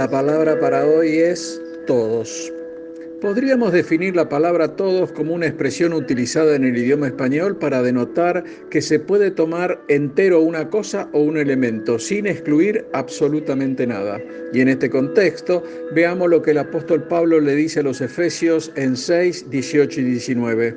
La palabra para hoy es todos. Podríamos definir la palabra todos como una expresión utilizada en el idioma español para denotar que se puede tomar entero una cosa o un elemento sin excluir absolutamente nada. Y en este contexto, veamos lo que el apóstol Pablo le dice a los Efesios en 6, 18 y 19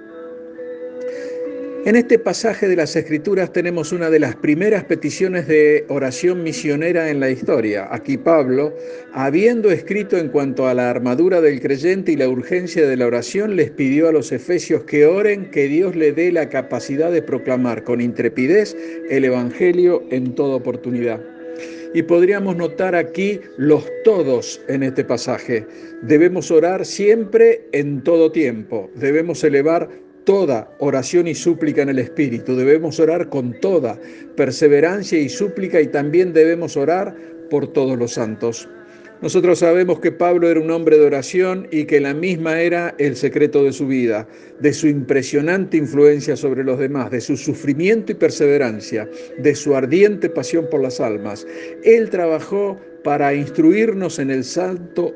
En este pasaje de las Escrituras tenemos una de las primeras peticiones de oración misionera en la historia. Aquí Pablo, habiendo escrito en cuanto a la armadura del creyente y la urgencia de la oración, les pidió a los efesios que oren que Dios le dé la capacidad de proclamar con intrepidez el Evangelio en toda oportunidad. Y podríamos notar aquí los todos en este pasaje. Debemos orar siempre en todo tiempo. Debemos elevar toda oración y súplica en el Espíritu. Debemos orar con toda perseverancia y súplica y también debemos orar por todos los santos. Nosotros sabemos que Pablo era un hombre de oración y que la misma era el secreto de su vida, de su impresionante influencia sobre los demás, de su sufrimiento y perseverancia, de su ardiente pasión por las almas. Él trabajó para instruirnos en el santo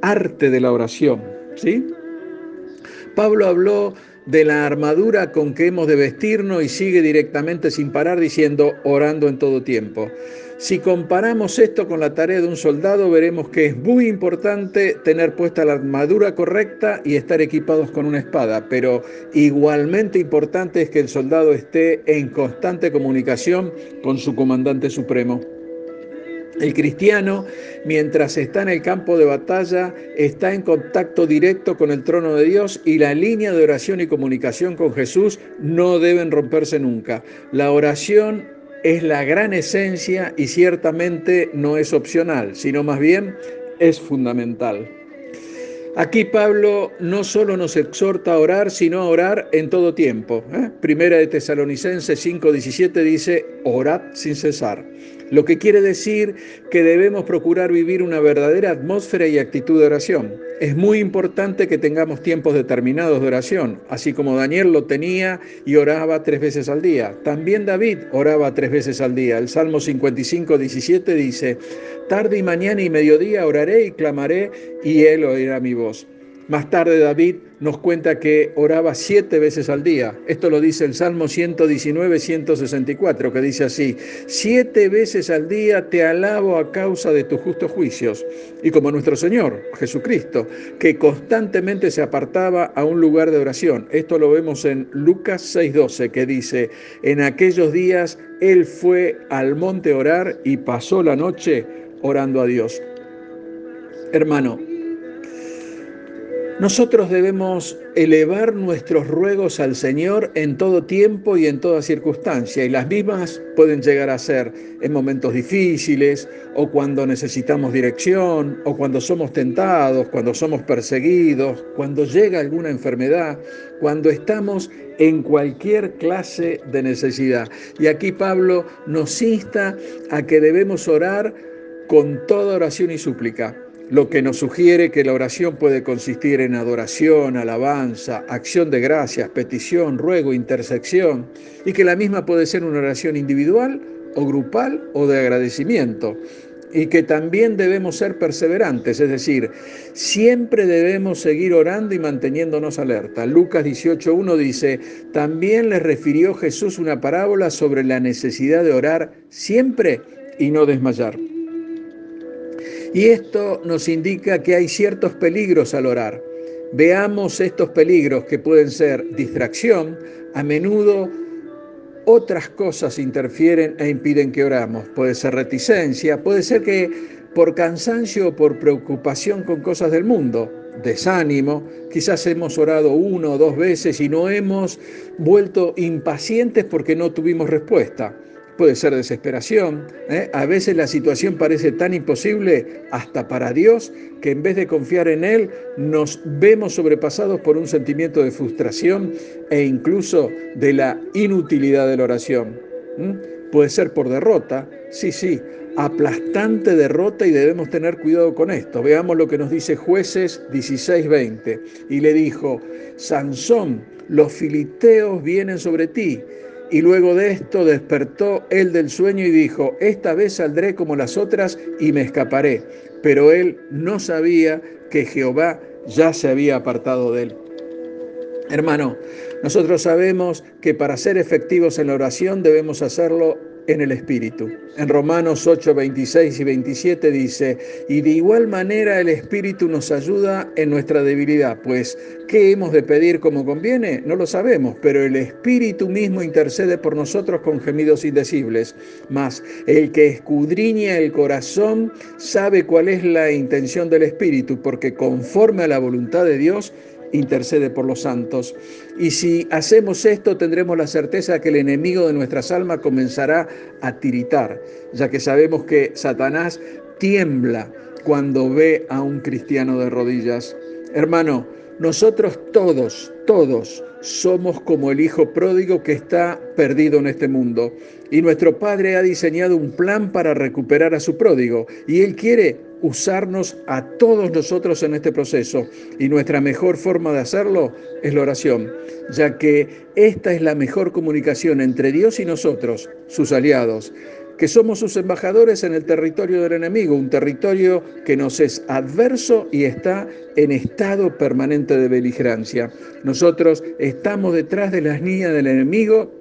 arte de la oración, ¿sí? Pablo habló de la armadura con que hemos de vestirnos y sigue directamente sin parar diciendo orando en todo tiempo. Si comparamos esto con la tarea de un soldado, veremos que es muy importante tener puesta la armadura correcta y estar equipados con una espada, pero igualmente importante es que el soldado esté en constante comunicación con su comandante supremo. El cristiano, mientras está en el campo de batalla, está en contacto directo con el trono de Dios y la línea de oración y comunicación con Jesús no deben romperse nunca. La oración es la gran esencia y ciertamente no es opcional, sino más bien es fundamental. Aquí Pablo no solo nos exhorta a orar, sino a orar en todo tiempo. ¿eh? Primera de Tesalonicenses 5:17 dice, orad sin cesar. Lo que quiere decir que debemos procurar vivir una verdadera atmósfera y actitud de oración. Es muy importante que tengamos tiempos determinados de oración, así como Daniel lo tenía y oraba tres veces al día. También David oraba tres veces al día. El Salmo 55, 17 dice, tarde y mañana y mediodía oraré y clamaré y él oirá mi voz. Más tarde David nos cuenta que oraba siete veces al día. Esto lo dice el Salmo 119, 164, que dice así, siete veces al día te alabo a causa de tus justos juicios. Y como nuestro Señor, Jesucristo, que constantemente se apartaba a un lugar de oración. Esto lo vemos en Lucas 6:12, que dice, en aquellos días Él fue al monte a orar y pasó la noche orando a Dios. Hermano, nosotros debemos elevar nuestros ruegos al Señor en todo tiempo y en toda circunstancia, y las mismas pueden llegar a ser en momentos difíciles, o cuando necesitamos dirección, o cuando somos tentados, cuando somos perseguidos, cuando llega alguna enfermedad, cuando estamos en cualquier clase de necesidad. Y aquí Pablo nos insta a que debemos orar con toda oración y súplica lo que nos sugiere que la oración puede consistir en adoración, alabanza, acción de gracias, petición, ruego, intersección, y que la misma puede ser una oración individual o grupal o de agradecimiento, y que también debemos ser perseverantes, es decir, siempre debemos seguir orando y manteniéndonos alerta. Lucas 18.1 dice, también les refirió Jesús una parábola sobre la necesidad de orar siempre y no desmayar. Y esto nos indica que hay ciertos peligros al orar. Veamos estos peligros que pueden ser distracción, a menudo otras cosas interfieren e impiden que oramos. Puede ser reticencia, puede ser que por cansancio o por preocupación con cosas del mundo, desánimo, quizás hemos orado una o dos veces y no hemos vuelto impacientes porque no tuvimos respuesta puede ser desesperación. ¿eh? A veces la situación parece tan imposible hasta para Dios que en vez de confiar en Él nos vemos sobrepasados por un sentimiento de frustración e incluso de la inutilidad de la oración. Puede ser por derrota, sí, sí, aplastante derrota y debemos tener cuidado con esto. Veamos lo que nos dice jueces 16:20. Y le dijo, Sansón, los filisteos vienen sobre ti. Y luego de esto despertó él del sueño y dijo, esta vez saldré como las otras y me escaparé. Pero él no sabía que Jehová ya se había apartado de él. Hermano, nosotros sabemos que para ser efectivos en la oración debemos hacerlo en el Espíritu. En Romanos 8, 26 y 27 dice, y de igual manera el Espíritu nos ayuda en nuestra debilidad, pues ¿qué hemos de pedir como conviene? No lo sabemos, pero el Espíritu mismo intercede por nosotros con gemidos indecibles. Mas el que escudriña el corazón sabe cuál es la intención del Espíritu, porque conforme a la voluntad de Dios, intercede por los santos. Y si hacemos esto, tendremos la certeza que el enemigo de nuestras almas comenzará a tiritar, ya que sabemos que Satanás tiembla cuando ve a un cristiano de rodillas. Hermano, nosotros todos, todos somos como el hijo pródigo que está perdido en este mundo. Y nuestro Padre ha diseñado un plan para recuperar a su pródigo. Y Él quiere usarnos a todos nosotros en este proceso y nuestra mejor forma de hacerlo es la oración, ya que esta es la mejor comunicación entre Dios y nosotros, sus aliados, que somos sus embajadores en el territorio del enemigo, un territorio que nos es adverso y está en estado permanente de beligerancia. Nosotros estamos detrás de las niñas del enemigo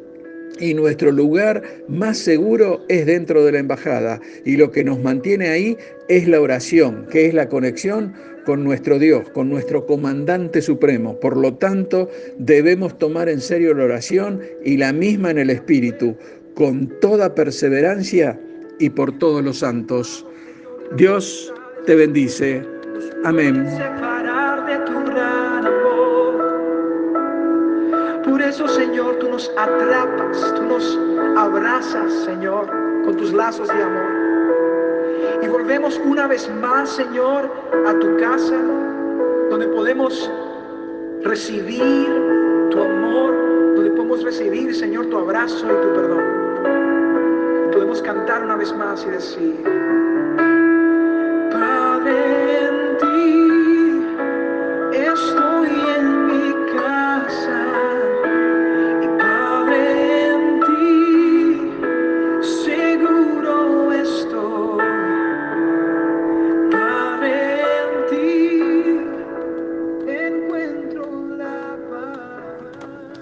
y nuestro lugar más seguro es dentro de la embajada. Y lo que nos mantiene ahí es la oración, que es la conexión con nuestro Dios, con nuestro comandante supremo. Por lo tanto, debemos tomar en serio la oración y la misma en el Espíritu, con toda perseverancia y por todos los santos. Dios te bendice. Amén. Por eso, Señor, tú nos atrapas, tú nos abrazas, Señor, con tus lazos de amor. Y volvemos una vez más, Señor, a tu casa, donde podemos recibir tu amor, donde podemos recibir, Señor, tu abrazo y tu perdón. podemos cantar una vez más y decir,